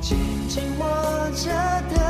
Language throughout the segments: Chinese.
紧紧握着的。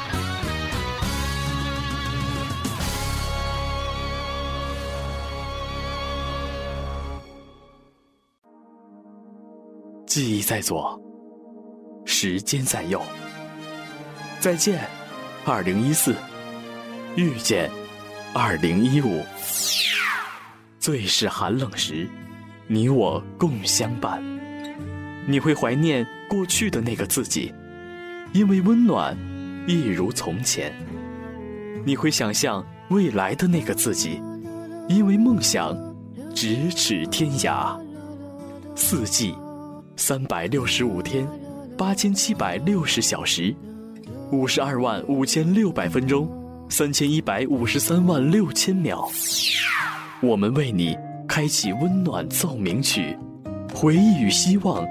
记忆在左，时间在右。再见，二零一四；遇见，二零一五。最是寒冷时，你我共相伴。你会怀念过去的那个自己，因为温暖一如从前；你会想象未来的那个自己，因为梦想咫尺天涯。四季。三百六十五天，八千七百六十小时，五十二万五千六百分钟，三千一百五十三万六千秒。我们为你开启温暖奏鸣曲，回忆与希望，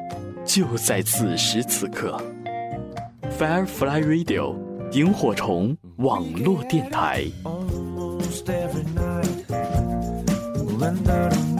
就在此时此刻。Firefly Radio，萤火虫网络电台。Almost night, every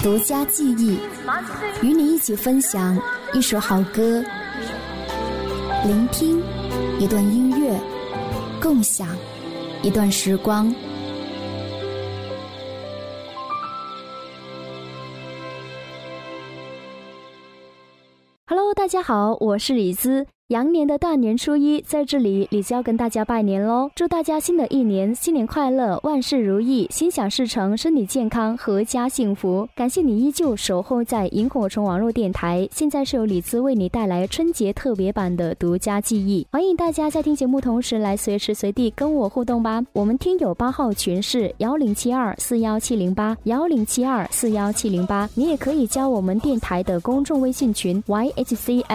独家记忆，与你一起分享一首好歌，聆听一段音乐，共享一段时光。哈喽，大家。好，我是李子。羊年的大年初一，在这里李子要跟大家拜年喽！祝大家新的一年新年快乐，万事如意，心想事成，身体健康，阖家幸福。感谢你依旧守候在萤火虫网络电台。现在是由李子为你带来春节特别版的独家记忆。欢迎大家在听节目同时来随时随地跟我互动吧。我们听友八号群是幺零七二四幺七零八幺零七二四幺七零八，你也可以加我们电台的公众微信群 yhc。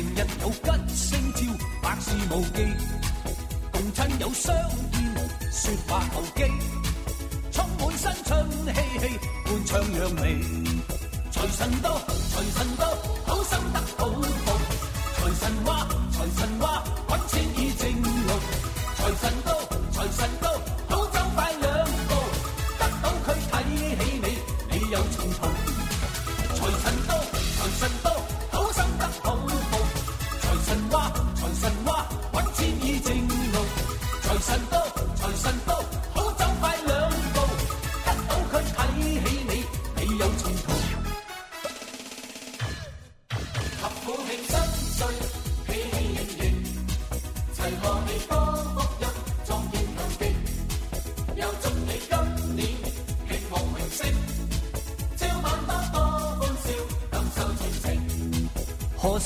明日有吉星照，百事无忌。共亲友相见，说话投机。充满新春气气，欢唱扬眉。财神到，财神到，好心得好报。财神话，财神话，揾钱已正路。财神到，财神到。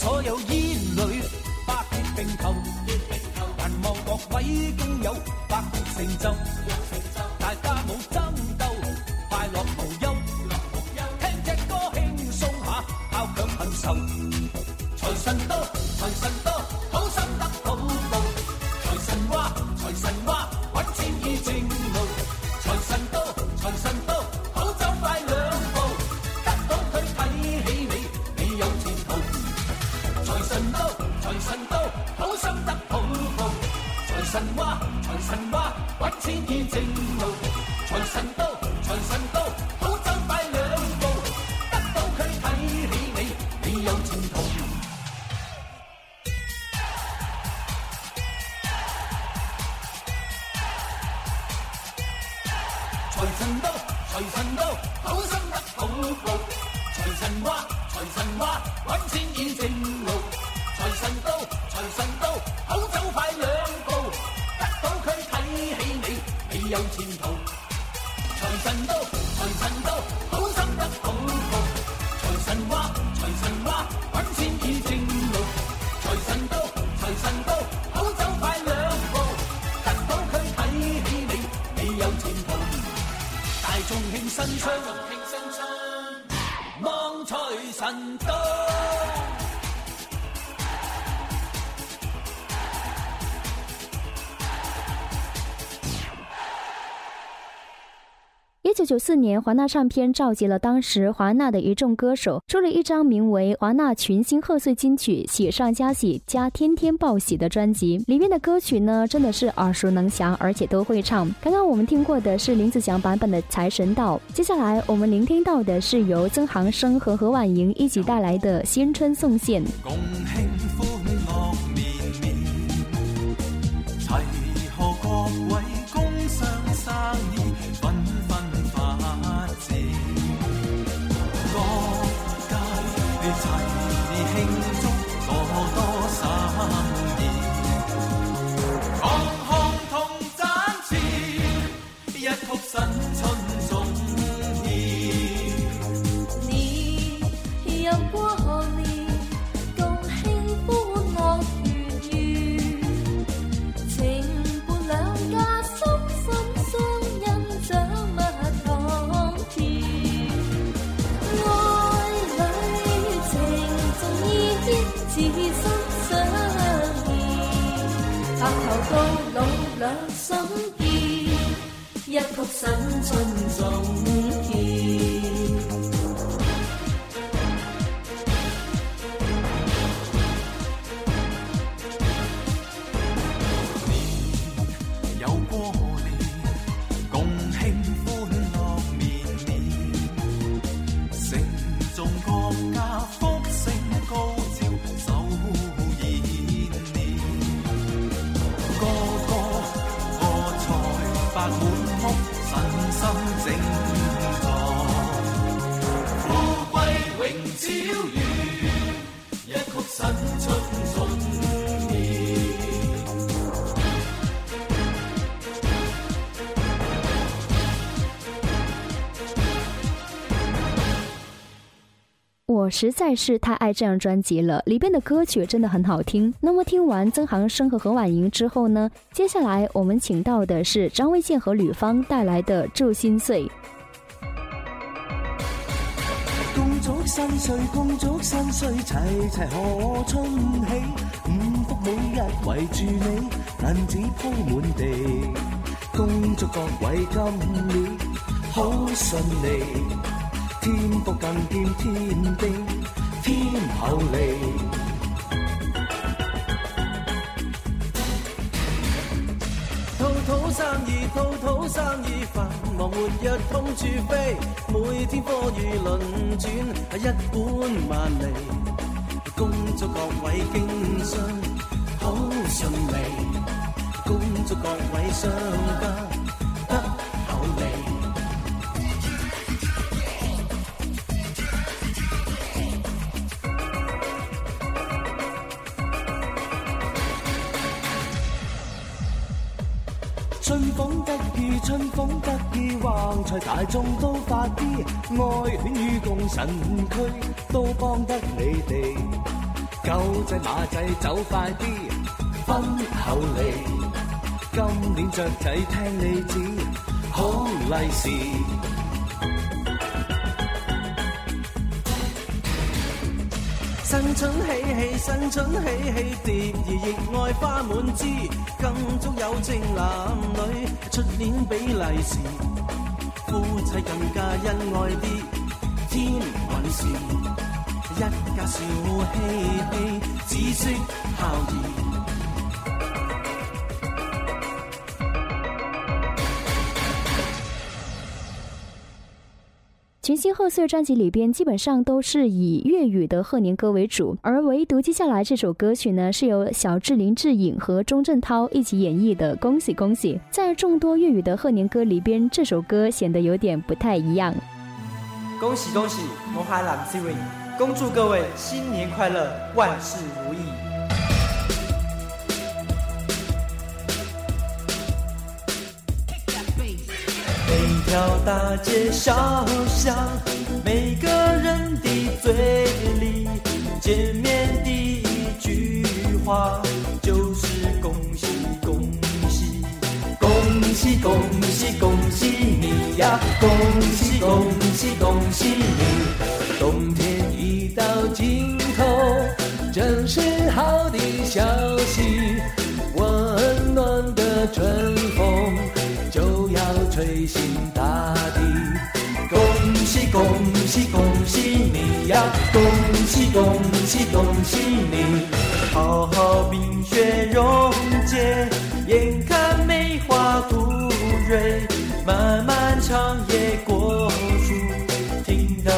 所有烟侣，百结并头，难忘各位工友，百般成就。九四年，华纳唱片召集了当时华纳的一众歌手，出了一张名为《华纳群星贺岁金曲：喜上加喜加天天报喜》的专辑。里面的歌曲呢，真的是耳熟能详，而且都会唱。刚刚我们听过的是林子祥版本的《财神到》，接下来我们聆听到的是由曾航生和何婉莹一起带来的《新春送线》。两心结，一曲新春颂。我实在是太爱这张专辑了，里面的歌曲真的很好听。那么听完曾航生和何婉莹之后呢？接下来我们请到的是张卫健和吕芳带来的《祝心碎》。祝新岁，恭祝新岁，齐齐贺春喜，五福每日围住你，银纸铺满地。恭祝各位今年好顺利，天福更添天地，天厚利。土生意，讨土生意，繁忙末日通处飞，每天科遇轮转，一本万利。恭祝各位经商好顺利，恭祝各位商家。春风得意，旺财大众都发啲，爱犬与共神区，都帮得你哋，狗仔马仔走快啲，分口利，今年雀仔听你指，好利是。新春喜气，新春喜气，蝶儿亦爱花满枝，更祝有情男女出年比例时，夫妻更加恩爱啲，天运是一家笑嘻嘻，紫色孝儿。新贺岁专辑里边基本上都是以粤语的贺年歌为主，而唯独接下来这首歌曲呢，是由小智林志颖和钟镇涛一起演绎的《恭喜恭喜》。在众多粤语的贺年歌里边，这首歌显得有点不太一样。恭喜恭喜，我海朗恭祝各位新年快乐，万事如意。每条大街小巷，每个人的嘴里，见面第一句话就是恭喜恭喜，恭喜恭喜恭喜你呀，恭喜恭喜恭喜你。冬天已到尽头，真是好的消息，温暖的春风。吹醒大地，恭喜恭喜恭喜你呀，恭喜恭喜恭喜你。浩浩冰雪融解，眼看梅花吐蕊，漫漫长夜过处，听到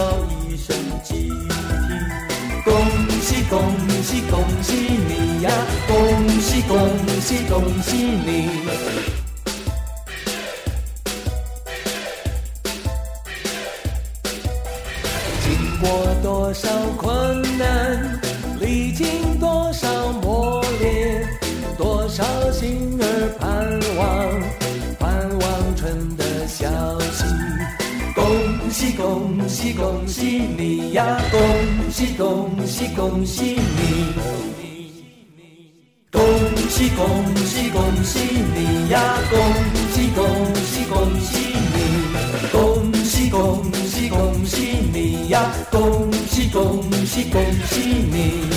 一声鸡啼。恭喜恭喜恭喜你呀，恭喜恭喜恭喜你。多少困难，历经多少磨练，多少心儿盼望，盼望春的消息。恭喜恭喜恭喜你呀！恭喜恭喜恭喜你！恭喜恭喜恭喜你呀！恭喜恭喜恭喜你！恭恭喜恭喜你呀！恭喜恭喜恭喜你！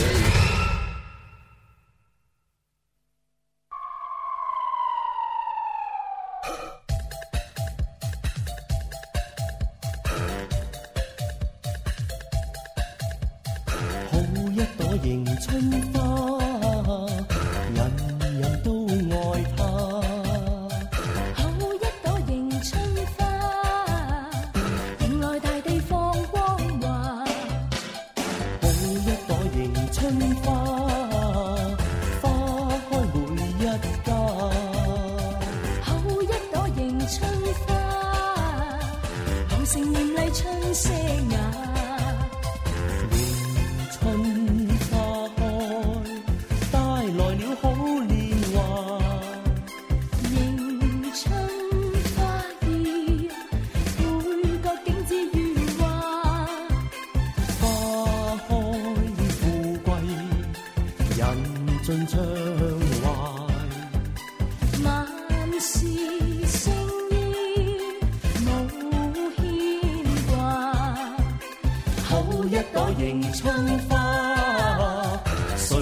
一朵迎春花，谁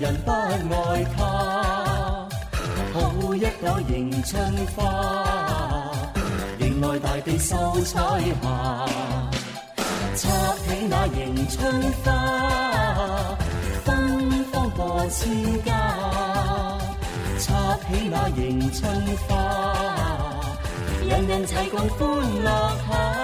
人不爱它？好一朵迎春花，迎来大地秀彩霞。插起那迎春花，芬芳过千家。插起那迎春花，人人齐共欢乐下。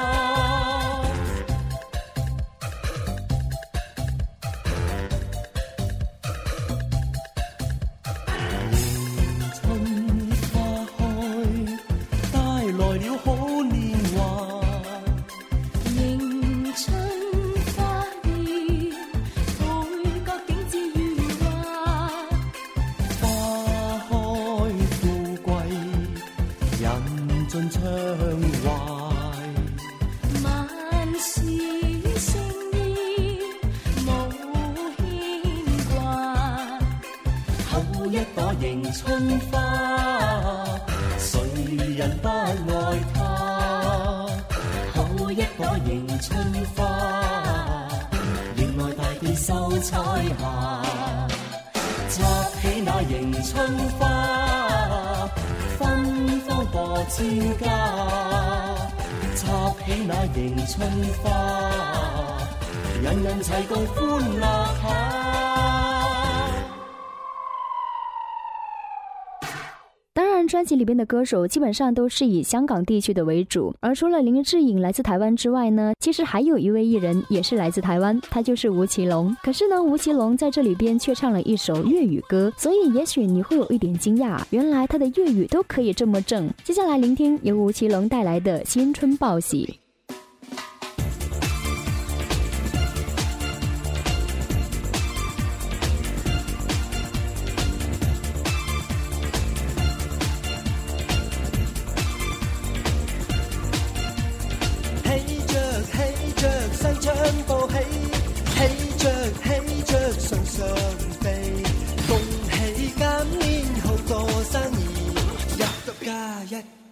专辑里边的歌手基本上都是以香港地区的为主，而除了林志颖来自台湾之外呢，其实还有一位艺人也是来自台湾，他就是吴奇隆。可是呢，吴奇隆在这里边却唱了一首粤语歌，所以也许你会有一点惊讶，原来他的粤语都可以这么正。接下来聆听由吴奇隆带来的新春报喜。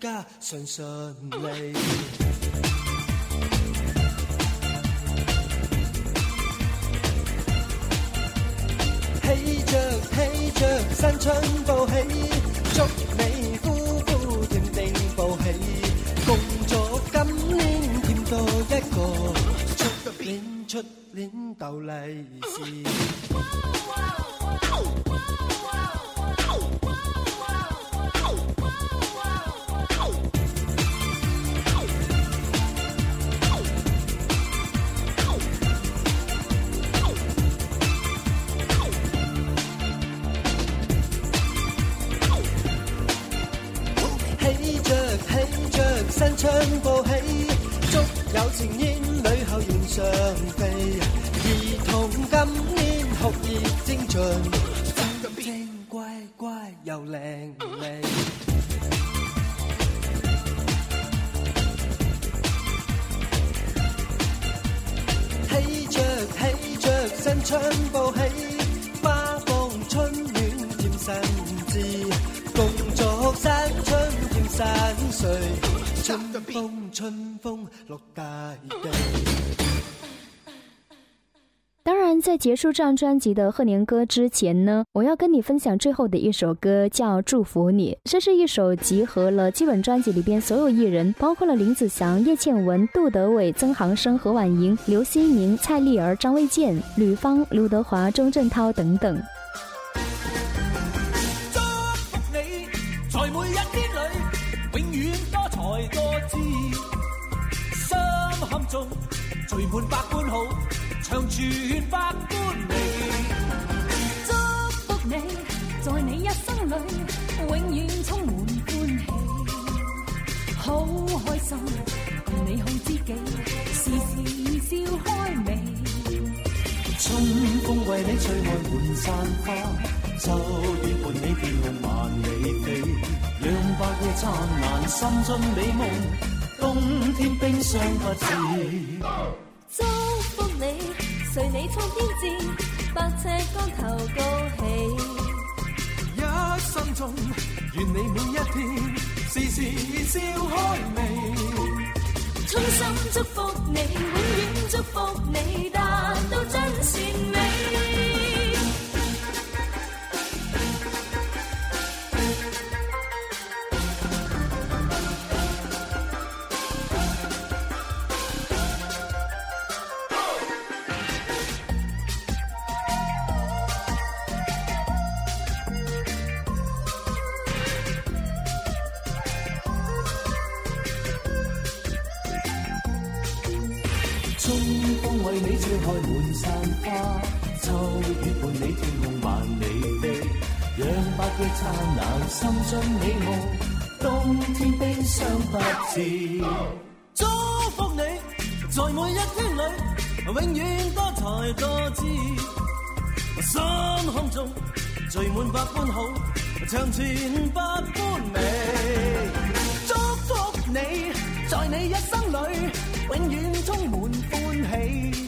家顺顺利，喜着喜着，新春报喜，祝你夫夫甜甜蜜，共祝今年添多一个出链出链斗利是。春报喜，祝有情燕女后迎上飞。儿童今年学业精进，乖乖又靓媚。喜着喜着，新春报喜，花放春暖添神枝，共祝新春添新岁。春当然，在结束这张专辑的贺年歌之前呢，我要跟你分享最后的一首歌，叫《祝福你》。这是一首集合了基本专辑里边所有艺人，包括了林子祥、叶倩文、杜德伟、曾航生、何婉莹、刘心明、蔡丽儿、张卫健、吕方、刘德华、钟镇涛等等。中聚满百般好，唱住百般美。祝福你，在你一生里永远充满欢喜，好开心。共你好知己，时时笑开眉。春风为你吹开满山花，秋雨伴你天空万里地，两百夜灿烂，心中美梦。冬天冰霜不至。祝福你，随你创天志，百尺竿头高起。一生中，愿你每一天，时时笑开眉。衷心祝福你，永远祝福你，达到真善美。开满山花，秋月伴你天空万里飞，让白月灿烂，心中美梦，冬天悲霜不至。祝福你，在每一天里永远多才多姿，心空中聚满百般好，长存百般美。祝福你，在你一生里永远充满欢喜。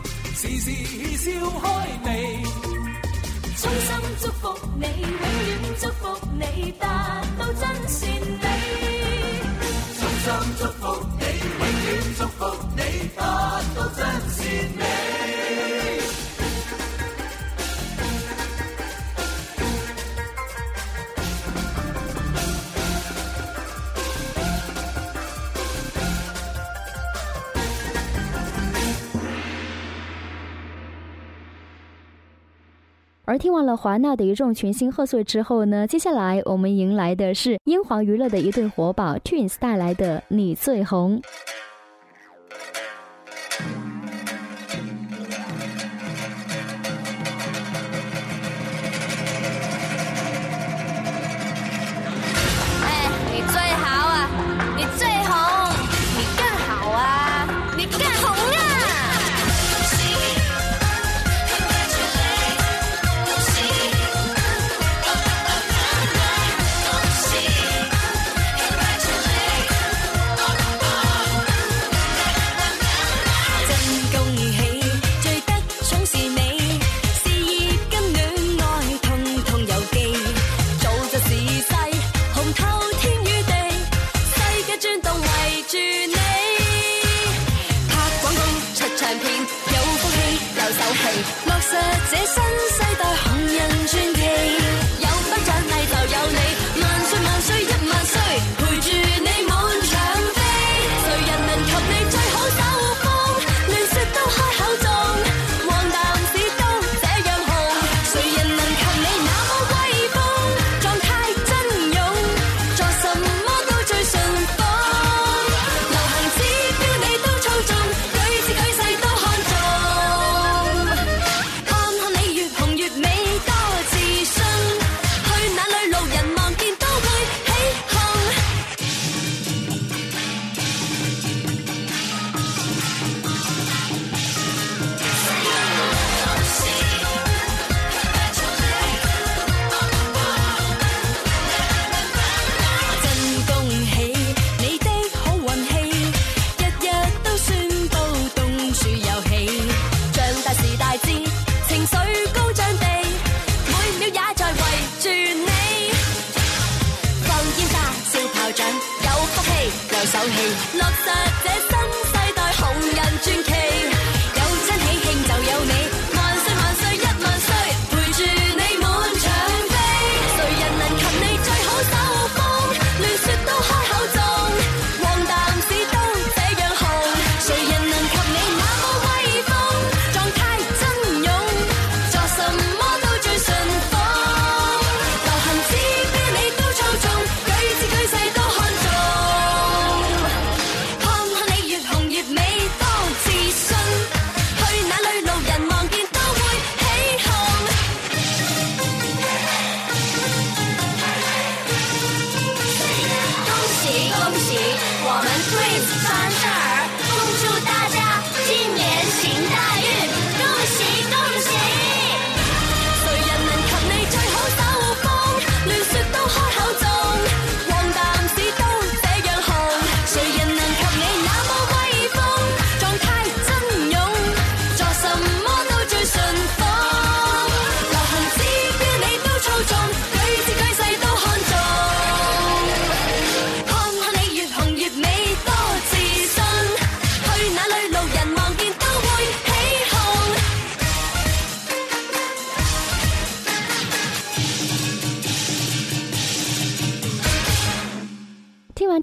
时时笑开眉，衷心祝福你，永远祝福你，达到真善美。衷心祝福你，永远祝福你，达到真善美。而听完了华纳的一众群星贺岁之后呢，接下来我们迎来的是英皇娱乐的一对活宝 Twins 带来的《你最红》。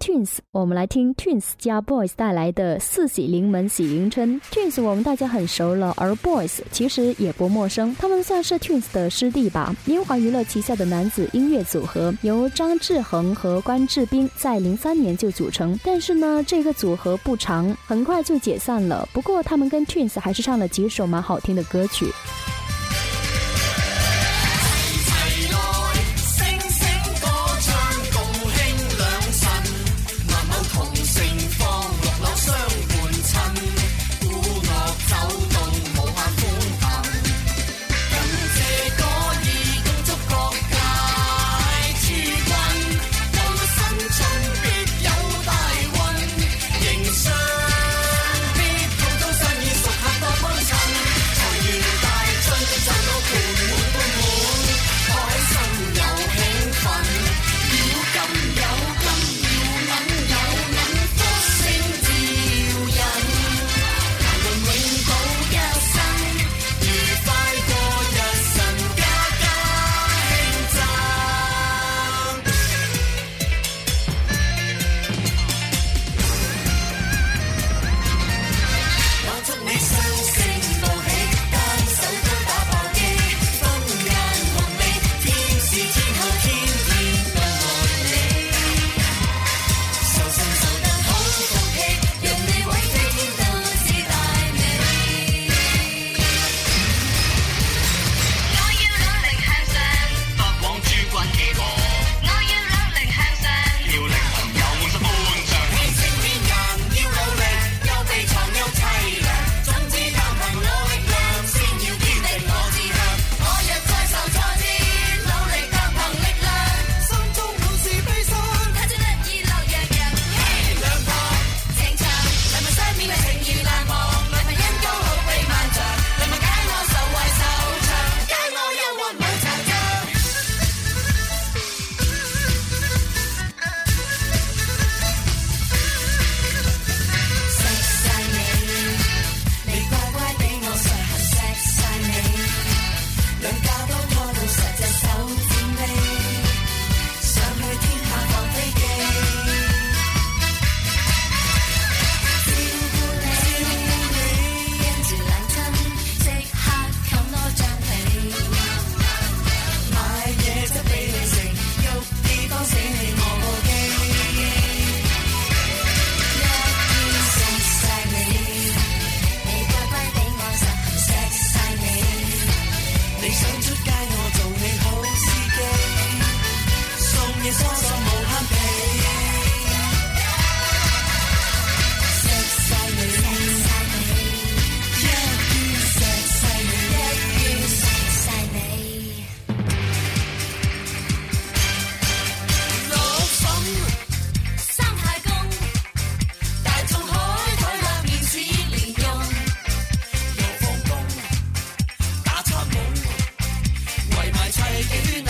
Twins，我们来听 Twins 加 Boys 带来的《四喜临门·喜迎春》。Twins 我们大家很熟了，而 Boys 其实也不陌生，他们算是 Twins 的师弟吧。英华娱乐旗下的男子音乐组合，由张志恒和关智斌在零三年就组成，但是呢，这个组合不长，很快就解散了。不过他们跟 Twins 还是唱了几首蛮好听的歌曲。make it.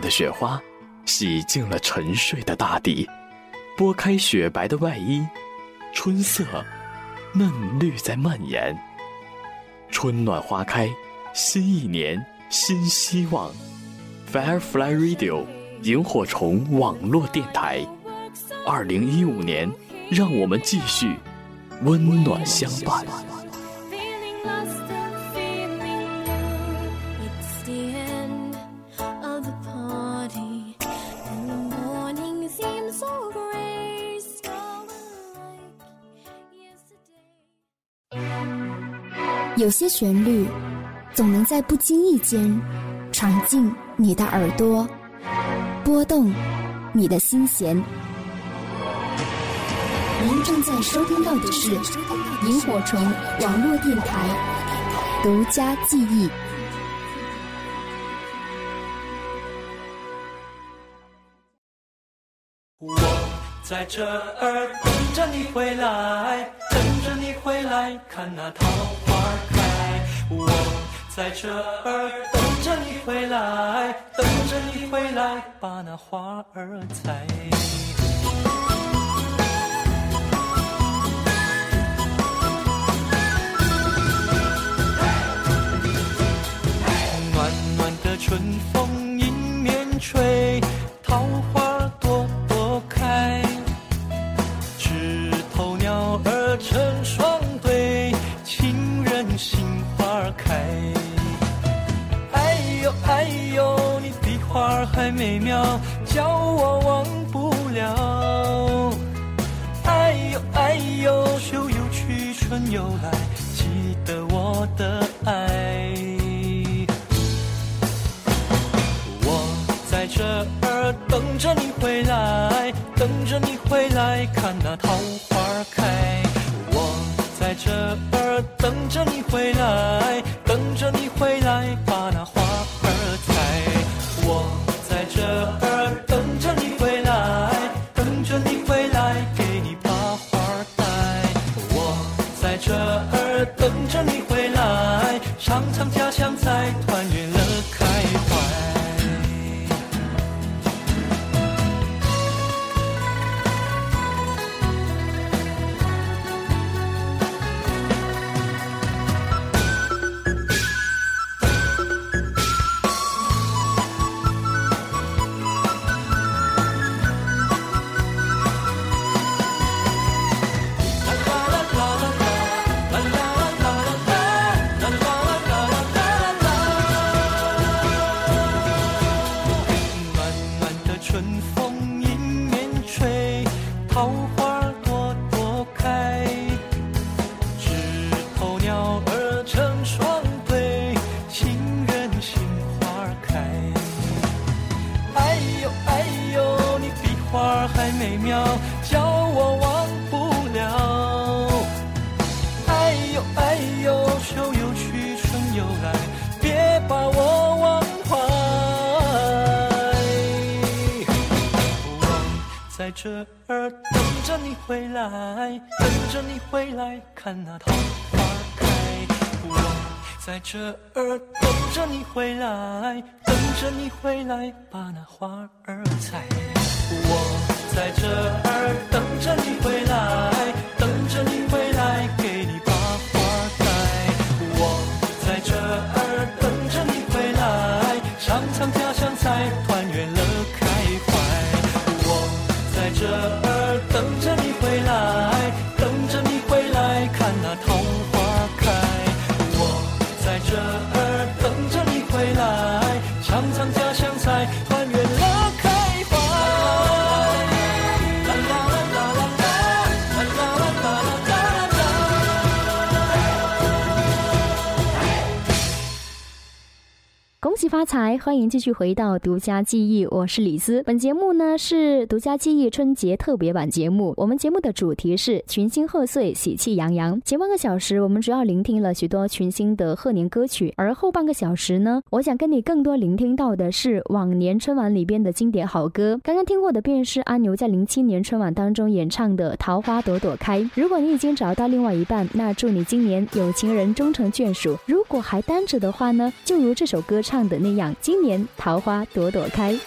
的雪花，洗净了沉睡的大地，拨开雪白的外衣，春色，嫩绿在蔓延。春暖花开，新一年，新希望。Firefly Radio 萤火虫网络电台，二零一五年，让我们继续温暖相伴。有些旋律，总能在不经意间，闯进你的耳朵，拨动你的心弦。您正在收听到的是萤火虫网络电台独家记忆。我在这儿等着你回来。着你回来，看那桃花开。我在这儿等着你回来，等着你回来，把那花儿采。暖暖的春风。美妙，叫我忘不了。哎呦哎呦，秋又去，春又来，记得我的爱。我在这儿等着你回来，等着你回来，看那桃花开。我在这儿等着你回来，等着你回。继续回到独家记忆，我是李思。本节目呢是独家记忆春节特别版节目。我们节目的主题是群星贺岁，喜气洋洋。前半个小时我们主要聆听了许多群星的贺年歌曲，而后半个小时呢，我想跟你更多聆听到的是往年春晚里边的经典好歌。刚刚听过的便是阿牛在零七年春晚当中演唱的《桃花朵朵开》。如果你已经找到另外一半，那祝你今年有情人终成眷属；如果还单着的话呢，就如这首歌唱的那样，今年。桃花朵朵开。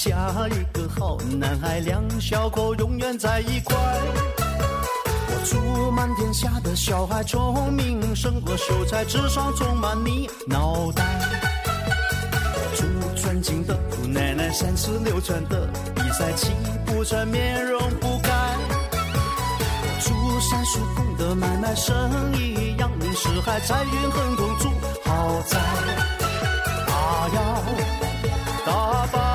下一个好男孩，两小口永远在一块。我祝满天下的小孩聪明胜过秀才，智商充满你脑袋。我祝尊敬的姑奶奶三十六转的，比赛气不喘，面容不改。祝三叔公的买卖生意扬名四海，财运亨通，祝好宅。大摇大摆。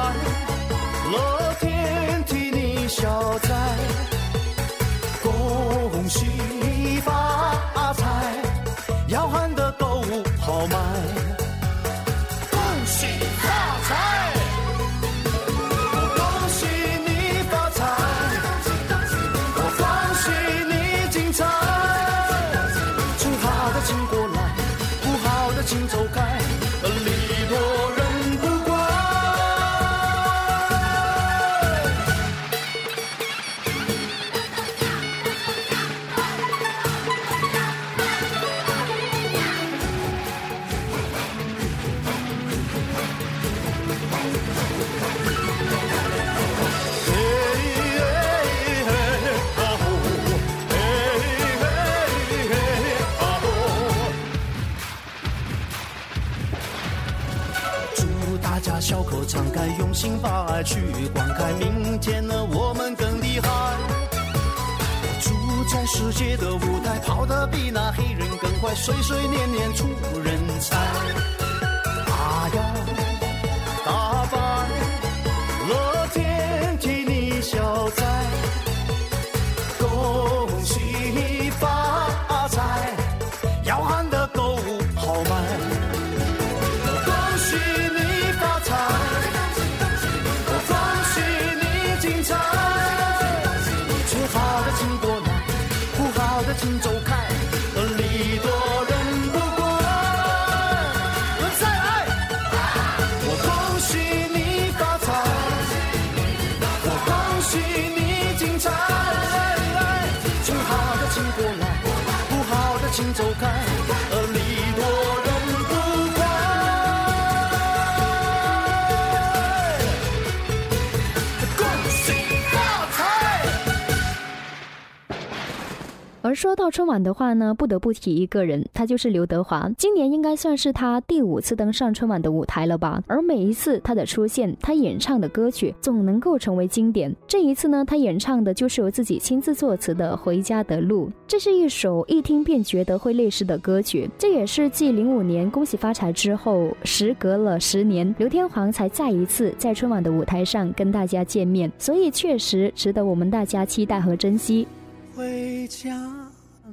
去观看明天的我们更厉害。我住在世界的舞台，跑得比那黑人更快，岁岁年年出人才。说到春晚的话呢，不得不提一个人，他就是刘德华。今年应该算是他第五次登上春晚的舞台了吧？而每一次他的出现，他演唱的歌曲总能够成为经典。这一次呢，他演唱的就是由自己亲自作词的《回家的路》，这是一首一听便觉得会泪湿的歌曲。这也是继零五年《恭喜发财》之后，时隔了十年，刘天皇才再一次在春晚的舞台上跟大家见面，所以确实值得我们大家期待和珍惜。回家。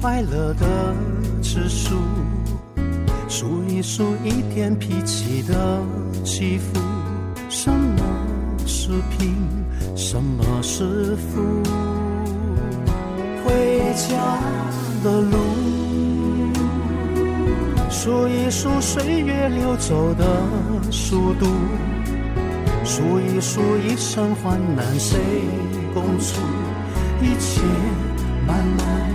快乐的指数，数一数一天脾气的起伏，什么是贫，什么是富？回家的路，数一数岁月流走的速度，数一数一生患难谁共处，一切慢慢。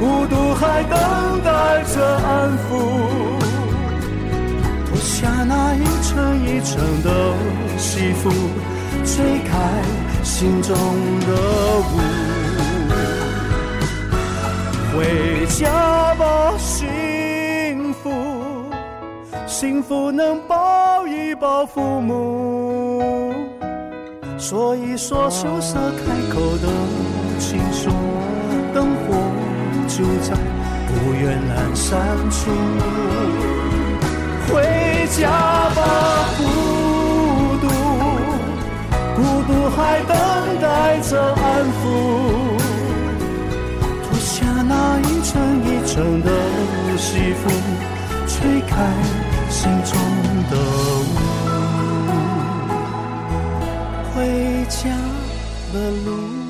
孤独还等待着安抚，脱下那一层一层的西服，吹开心中的雾。回家吧，幸福，幸福能抱一抱父母，说一说羞涩开口的情愫。在不远阑珊处，回家吧，孤独，孤独还等待着安抚。脱下那一层一层的西服，吹开心中的雾。回家的路。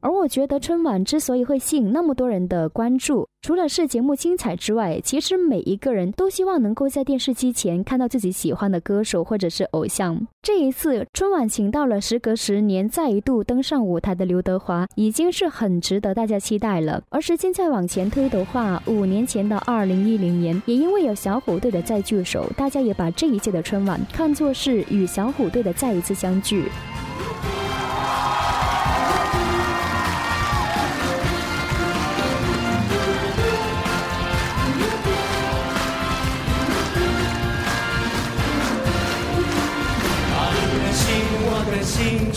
而我觉得春晚之所以会吸引那么多人的关注，除了是节目精彩之外，其实每一个人都希望能够在电视机前看到自己喜欢的歌手或者是偶像。这一次春晚请到了时隔十年再一度登上舞台的刘德华，已经是很值得大家期待了。而时间再往前推的话，五年前的二零一零年，也因为有小虎队的再聚首，大家也把这一届的春晚看作是与小虎队的再一次相聚。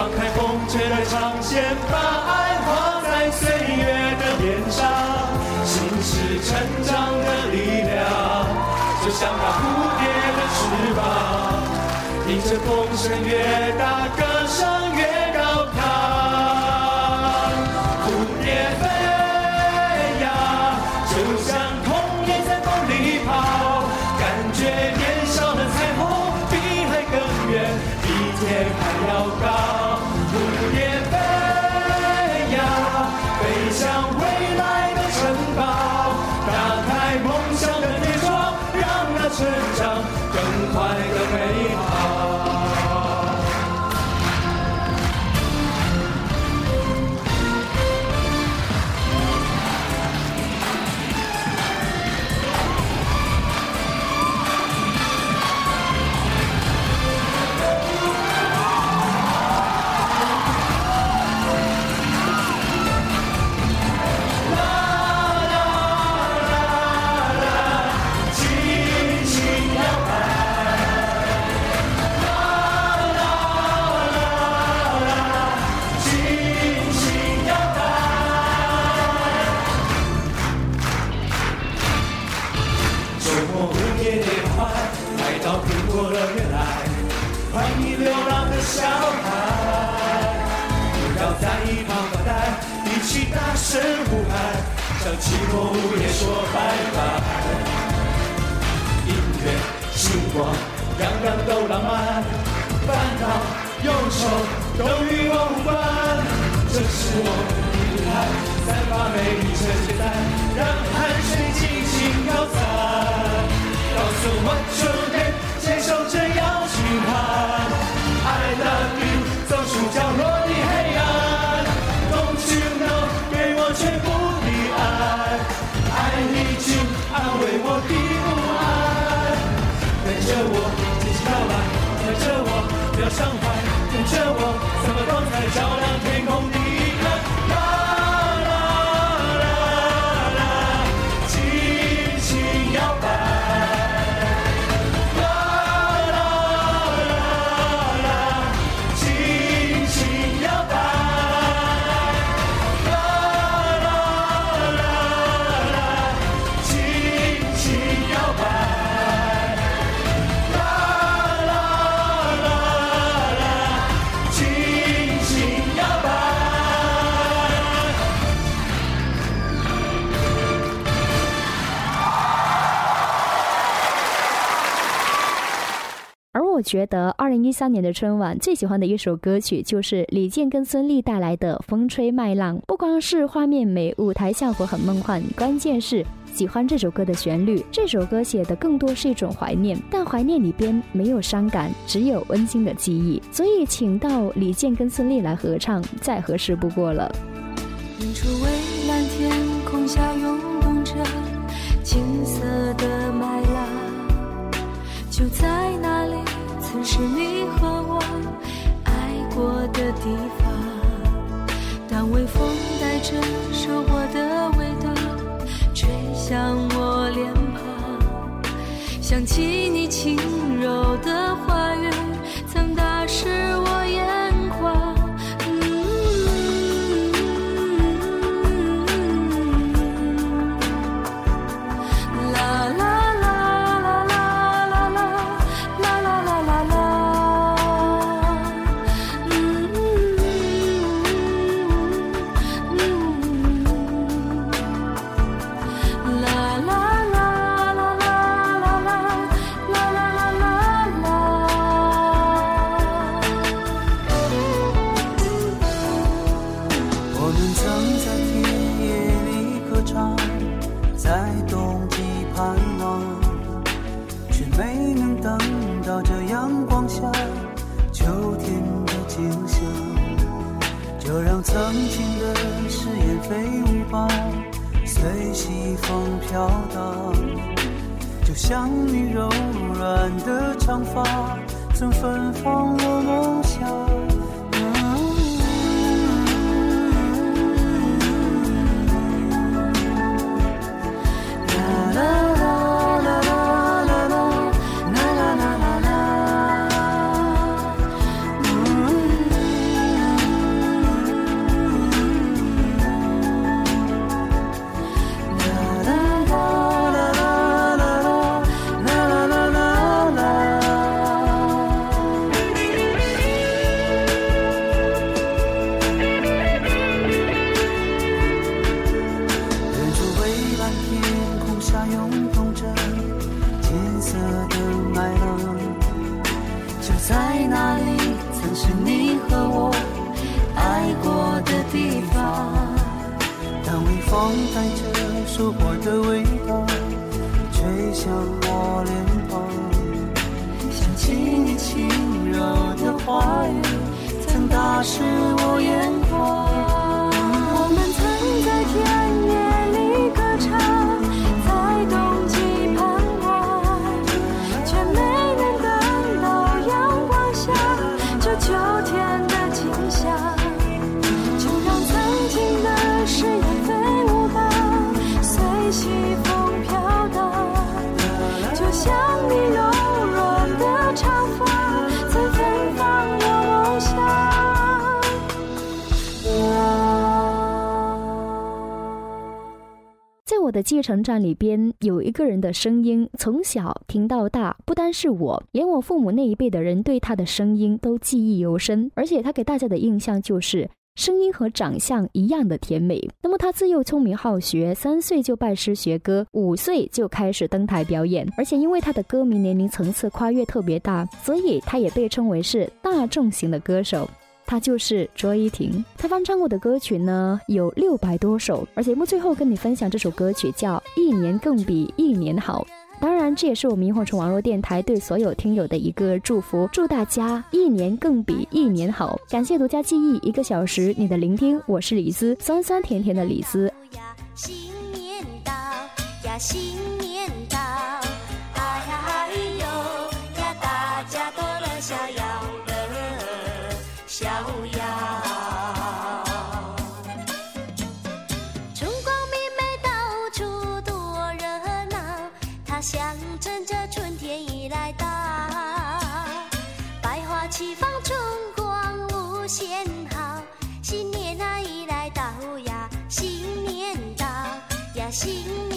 放开风吹的长线，把爱画在岁月的脸上。心是成长的力量，就像那蝴蝶的翅膀，迎着风声越大，歌声越高亢。蝴蝶飞呀，就像。都与我无关，这是我的舞台，散发魅力承简单，让汗水尽情飘散。告诉我，兄弟，接受这邀请函，I love you，走出角落。觉得二零一三年的春晚最喜欢的一首歌曲就是李健跟孙俪带来的《风吹麦浪》，不光是画面美，舞台效果很梦幻，关键是喜欢这首歌的旋律。这首歌写的更多是一种怀念，但怀念里边没有伤感，只有温馨的记忆，所以请到李健跟孙俪来合唱再合适不过了。处蔚蓝天空下涌动着的麦。是你和我爱过的地方。当微风带着收获的味道吹向我脸庞，想起你轻柔的话语，曾打湿我。吹向我脸庞，想起你轻柔的话语，曾打湿我眼眶。继承站里边有一个人的声音，从小听到大，不单是我，连我父母那一辈的人对他的声音都记忆犹深。而且他给大家的印象就是声音和长相一样的甜美。那么他自幼聪明好学，三岁就拜师学歌，五岁就开始登台表演。而且因为他的歌迷年龄层次跨越特别大，所以他也被称为是大众型的歌手。他就是卓依婷，他翻唱过的歌曲呢有六百多首，而节目最后跟你分享这首歌曲叫《一年更比一年好》。当然，这也是我们萤火虫网络电台对所有听友的一个祝福，祝大家一年更比一年好。感谢独家记忆一个小时你的聆听，我是李子，酸酸甜甜的李新年到呀，年。逍遥，春光明媚，到处多热闹。它象征着春天已来到，百花齐放，春光无限好。新年啊已来到呀，新年到呀，新。